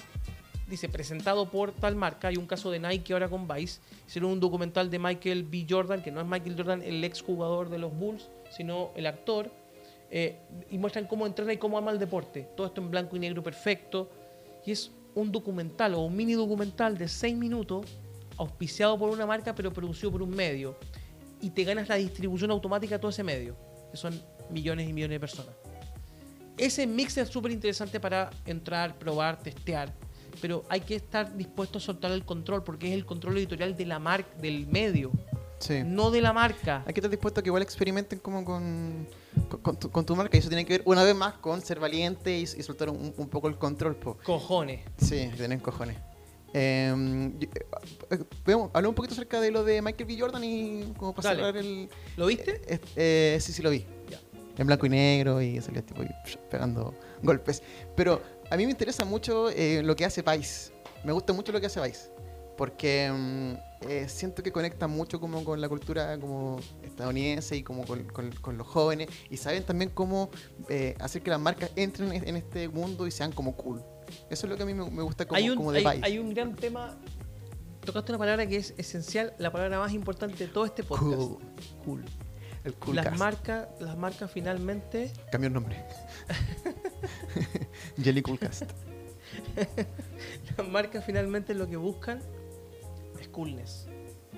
Speaker 2: dice presentado por tal marca. Hay un caso de Nike ahora con Vice. Hicieron un documental de Michael B. Jordan, que no es Michael Jordan, el ex jugador de los Bulls, sino el actor. eh, y muestran cómo entrena y cómo ama el deporte. Todo esto en blanco y negro perfecto. Y es un documental o un mini documental de 6 minutos, auspiciado por una marca, pero producido por un medio. Y te ganas la distribución automática de todo ese medio, que son millones y millones de personas. Ese mix es súper interesante para entrar, probar, testear. Pero hay que estar dispuesto a soltar el control, porque es el control editorial de la marca, del medio.
Speaker 1: Sí.
Speaker 2: no de la marca.
Speaker 1: Hay que estar dispuesto a que igual experimenten como con, con, con tu, con tu marca. Y eso tiene que ver una vez más con ser valiente y, y soltar un, un poco el control. Po.
Speaker 2: Cojones.
Speaker 1: Sí, tener cojones. Eh, yo- eh, hablamos un poquito acerca de lo de Michael B. Jordan y como para
Speaker 2: Dale.
Speaker 1: cerrar el...
Speaker 2: ¿Lo viste?
Speaker 1: eh, eh, sí, sí lo vi.
Speaker 2: Ya.
Speaker 1: En blanco y negro y salió tipo pegando golpes. Pero a mí me interesa mucho eh, lo que hace Vice. Me gusta mucho lo que hace Vice. Porque eh, siento que conecta mucho como con la cultura como estadounidense y como con, con- con los jóvenes. Y saben también cómo hacer que las marcas entren en, en este mundo y sean como cool. Eso es lo que a mí me, gusta como,
Speaker 2: hay, un,
Speaker 1: como de
Speaker 2: hay,
Speaker 1: Vice.
Speaker 2: hay un gran tema. Tocaste una palabra que es esencial, la palabra más importante de todo este podcast.
Speaker 1: Cool.
Speaker 2: Cool.
Speaker 1: El cool
Speaker 2: las marcas, las marcas finalmente,
Speaker 1: Cambió el nombre. <laughs> Jelly Coolcast. <laughs>
Speaker 2: las marcas finalmente lo que buscan es coolness.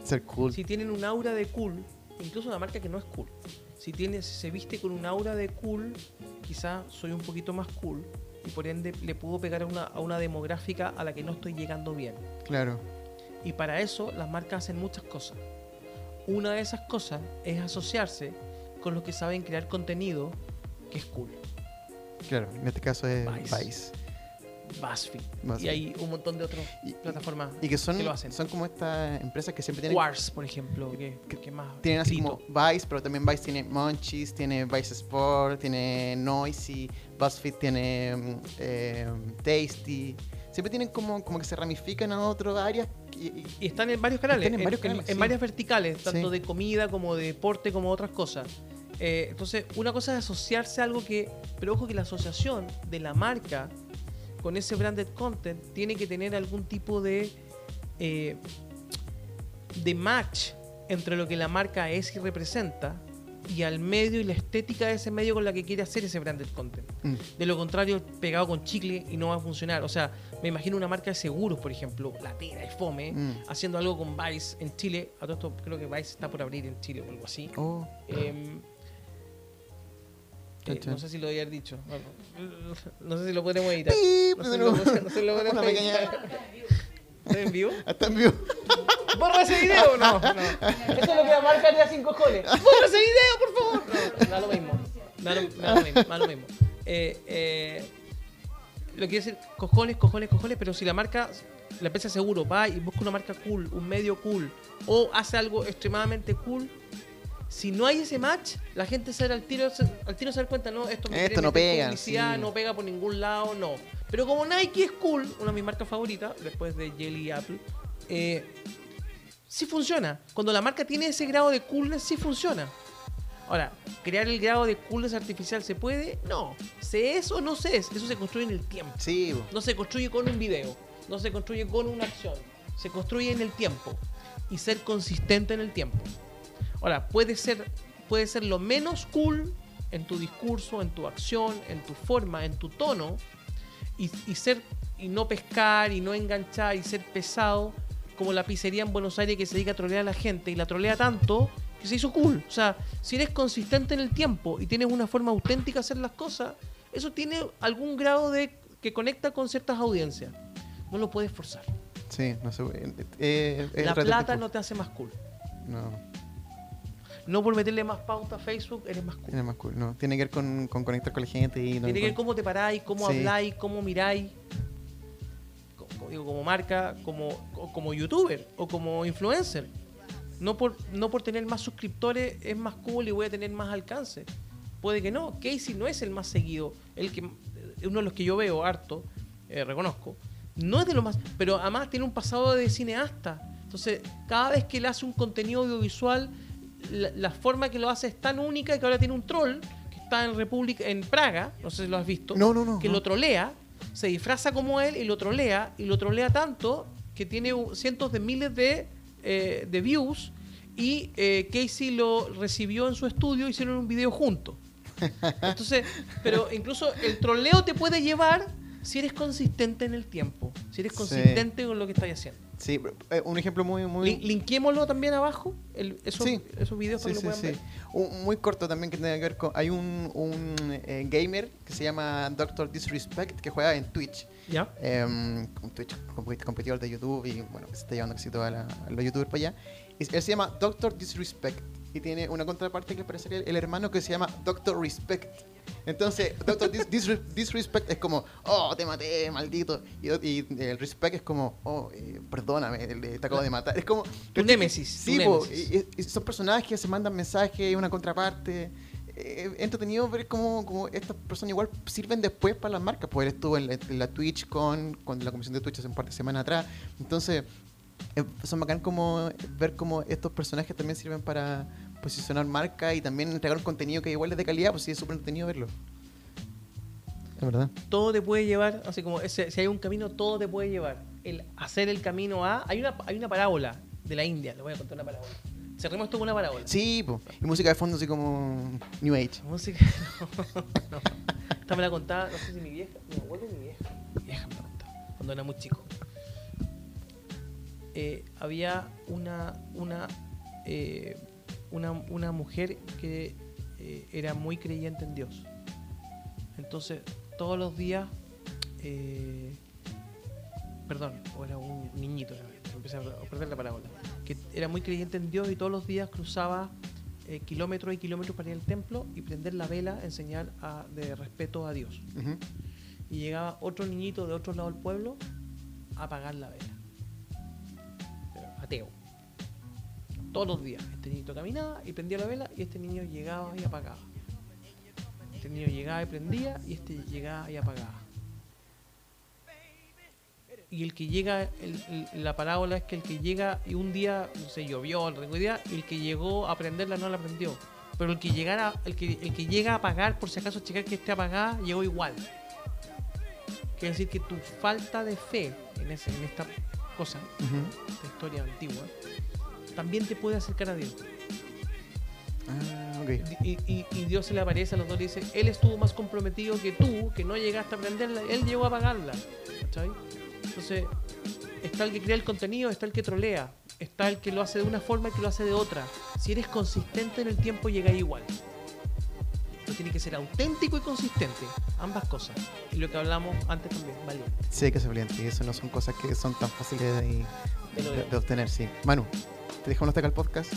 Speaker 1: Ser cool.
Speaker 2: Si tienen un aura de cool, incluso una marca que no es cool, si tiene, si se viste con un aura de cool, quizá soy un poquito más cool y por ende le puedo pegar a una, a una demográfica a la que no estoy llegando bien.
Speaker 1: Claro.
Speaker 2: Y para eso las marcas hacen muchas cosas. Una de esas cosas es asociarse con los que saben crear contenido que es cool.
Speaker 1: Claro. En este caso es
Speaker 2: Vice.
Speaker 1: Vice.
Speaker 2: BuzzFeed.
Speaker 1: BuzzFeed.
Speaker 2: Y hay un montón de otras plataformas
Speaker 1: Y que son,
Speaker 2: que lo hacen.
Speaker 1: son como estas empresas que siempre tienen,
Speaker 2: Quartz, por ejemplo, que, que más
Speaker 1: tienen así
Speaker 2: grito.
Speaker 1: como Vice, pero también Vice tiene Munchies, tiene Vice Sport, tiene Noisy, BuzzFeed tiene mm, eh, Tasty. Siempre tienen como, como que se ramifican a otras áreas. Y,
Speaker 2: están en varios canales,
Speaker 1: en varios canales,
Speaker 2: en
Speaker 1: sí.
Speaker 2: varias verticales, tanto
Speaker 1: Sí.
Speaker 2: de comida como de deporte, como otras cosas. Eh, entonces, una cosa es asociarse a algo que, pero ojo que la asociación de la marca con ese branded content tiene que tener algún tipo de eh, de match entre lo que la marca es y representa y al medio y la estética de ese medio con la que quiere hacer ese branded content.
Speaker 1: Mm,
Speaker 2: De lo contrario, pegado con chicle y no va a funcionar. O sea, me imagino una marca de seguros, por ejemplo, Latera y Fome,
Speaker 1: Mm.
Speaker 2: haciendo algo con Vice en Chile. A todo esto creo que Vice está por abrir en Chile o algo así.
Speaker 1: oh,
Speaker 2: Em, eh, no sé si lo había dicho. Bueno, no sé si lo podemos editar. No sé
Speaker 1: de
Speaker 2: si lo,
Speaker 1: nuevo.
Speaker 2: no sé si lo podemos editar. ¿Está en vivo?
Speaker 1: Hasta en vivo.
Speaker 2: ¡Borra ese video! No, <laughs> no. Eso es lo que la marca haría sin cojones. <laughs> ¡Borra ese video, por favor! No, da lo mismo. Da lo, da lo mismo, da lo mismo. Eh, eh, lo que quiere decir, cojones, cojones, cojones, pero si la marca, la empresa seguro va y busca una marca cool, un medio cool, o hace algo extremadamente cool, si no hay ese match, la gente se al tiro, se- al tiro se da cuenta, no, esto, me
Speaker 1: Esto
Speaker 2: quiere
Speaker 1: no pega,
Speaker 2: publicidad,
Speaker 1: sí.
Speaker 2: no pega por ningún lado, no. Pero como Nike es cool, una de mis marcas favoritas, después de Jelly y Apple, eh, sí funciona. Cuando la marca tiene ese grado de coolness, sí funciona. Ahora, ¿crear el grado de coolness artificial se puede? No. ¿Se es o no se es? Eso se construye en el tiempo.
Speaker 1: Sí.
Speaker 2: No se construye con un video, no se construye con una acción, se construye en el tiempo y ser consistente en el tiempo. Ahora, puede ser, puede ser lo menos cool en tu discurso, en tu acción, en tu forma, en tu tono y, y ser y no pescar y no enganchar y ser pesado como la pizzería en Buenos Aires que se dedica a trolear a la gente y la trolea tanto que se hizo cool. O sea, si eres consistente en el tiempo y tienes una forma auténtica de hacer las cosas, eso tiene algún grado de que conecta con ciertas audiencias. No lo puedes forzar.
Speaker 1: Sí, no sé. eh, eh,
Speaker 2: La plata no te hace más cool.
Speaker 1: No,
Speaker 2: No por meterle más pauta a Facebook eres más cool.
Speaker 1: más cool. No, tiene que ver con, con conectar con la gente y no
Speaker 2: Tiene que ver cómo te paráis, cómo
Speaker 1: Sí.
Speaker 2: habláis, cómo miráis. Digo, como marca, como, co- como youtuber o como influencer. No por, no por tener más suscriptores es más cool y voy a tener más alcance. Puede que no. Casey no es el más seguido. El que, uno de los que yo veo harto, eh, reconozco. No es de lo más. Pero además tiene un pasado de cineasta. Entonces, cada vez que él hace un contenido audiovisual, la, la forma que lo hace es tan única que ahora tiene un troll que está en República, en Praga, no sé si lo has visto,
Speaker 1: No, no, no,
Speaker 2: que lo trolea, se disfraza como él y lo trolea, y lo trolea tanto que tiene cientos de miles de, eh, de views. Y eh, Casey lo recibió en su estudio, hicieron un video juntos. Entonces, pero incluso el troleo te puede llevar si eres consistente en el tiempo, si eres
Speaker 1: Sí.
Speaker 2: consistente con lo que estás haciendo.
Speaker 1: Sí, eh, un ejemplo muy... muy...
Speaker 2: Lin- Linkémoslo también abajo, el- esos,
Speaker 1: Sí.
Speaker 2: esos videos para
Speaker 1: Sí,
Speaker 2: que lo
Speaker 1: sí,
Speaker 2: puedan
Speaker 1: sí.
Speaker 2: ver.
Speaker 1: Un- muy corto también que tiene que ver con... Hay un, un eh, gamer que se llama Doctor Disrespect que juega en Twitch.
Speaker 2: ¿Ya?
Speaker 1: Eh, un Twitch compet- competidor de YouTube y bueno, que se está llevando casi todos los youtubers para allá. Y él se llama Doctor Disrespect y tiene una contraparte que parecería el, el hermano que se llama Doctor Respect. Entonces, Doctor Dis- Disre- Disrespect es como, oh, te maté, maldito. Y, y el Respect es como, oh, eh, perdóname, te acabo de matar. Es como.
Speaker 2: Tu némesis,
Speaker 1: Sí, po, y- y- son personajes que se mandan mensajes, una contraparte. Eh, entretenido ver cómo, cómo estas personas igual sirven después para las marcas. Pues él estuvo en la, en la Twitch con, con la comisión de Twitch hace un par de semanas atrás. Entonces, son bacán como ver cómo estos personajes también sirven para posicionar marca y también entregar un contenido que igual es de calidad, pues sí es súper entretenido verlo. Es verdad.
Speaker 2: Todo te puede llevar, así como ese- si hay un camino, todo te puede llevar. El hacer el camino a. Hay una, hay una parábola de la India, le voy a contar una parábola. Cerremos esto con una parábola.
Speaker 1: Sí, po. y música de fondo así como New Age.
Speaker 2: Música. <laughs> No, no. Esta me la contaba, no sé si mi vieja. No, vuelve mi vieja. Mi vieja me la contaba. Cuando era muy chico. Eh, había una. Una. eh, una, una mujer que eh, era muy creyente en Dios. Entonces, todos los días. perdón, o era un niñito, empecé a perder la parábola. Que era muy creyente en Dios y todos los días cruzaba kilómetros y kilómetros para ir al templo y prender la vela en señal a- de respeto a Dios. Y llegaba otro niñito de otro lado del pueblo a apagar la vela. Todos los días. Este niñito caminaba y prendía la vela y este niño llegaba y apagaba. Este niño llegaba y prendía y este llegaba y apagaba. Y el que llega, la parábola es que el que llega y un día se llovió, no tengo idea, y el que llegó a prenderla no la prendió. Pero el que llegara, el que, el que llega a apagar, por si acaso checar que esté apagada, llegó igual. Quiere decir que tu falta de fe en, ese, en esta cosa,
Speaker 1: Ujú.
Speaker 2: esta historia antigua, también te puede acercar a Dios.
Speaker 1: Ah.
Speaker 2: Y, y- y Dios se le aparece a los dos y dice, Él estuvo más comprometido que tú, que no llegaste a prenderla, Él llegó a apagarla. ¿Cachai? Entonces, está el que crea el contenido, está el que trolea, está el que lo hace de una forma y el que lo hace de otra. Si eres consistente en el tiempo, llega igual. Tiene que ser auténtico y consistente, ambas cosas. Y lo que hablamos antes también, valiente.
Speaker 1: Sí, hay que ser valiente y eso no son cosas que son tan fáciles de, obtener, sí. Manu, te dejamos hasta acá el podcast.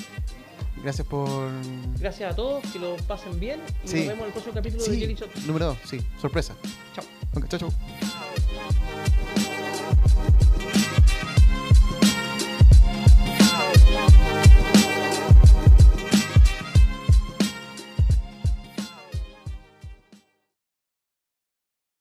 Speaker 1: Gracias por...
Speaker 2: Gracias a todos, que lo pasen bien y
Speaker 1: Sí.
Speaker 2: nos vemos en el próximo capítulo de Jelly Shot.
Speaker 1: número 2, sí, sorpresa.
Speaker 2: Chao.
Speaker 1: Ok, chao, chao.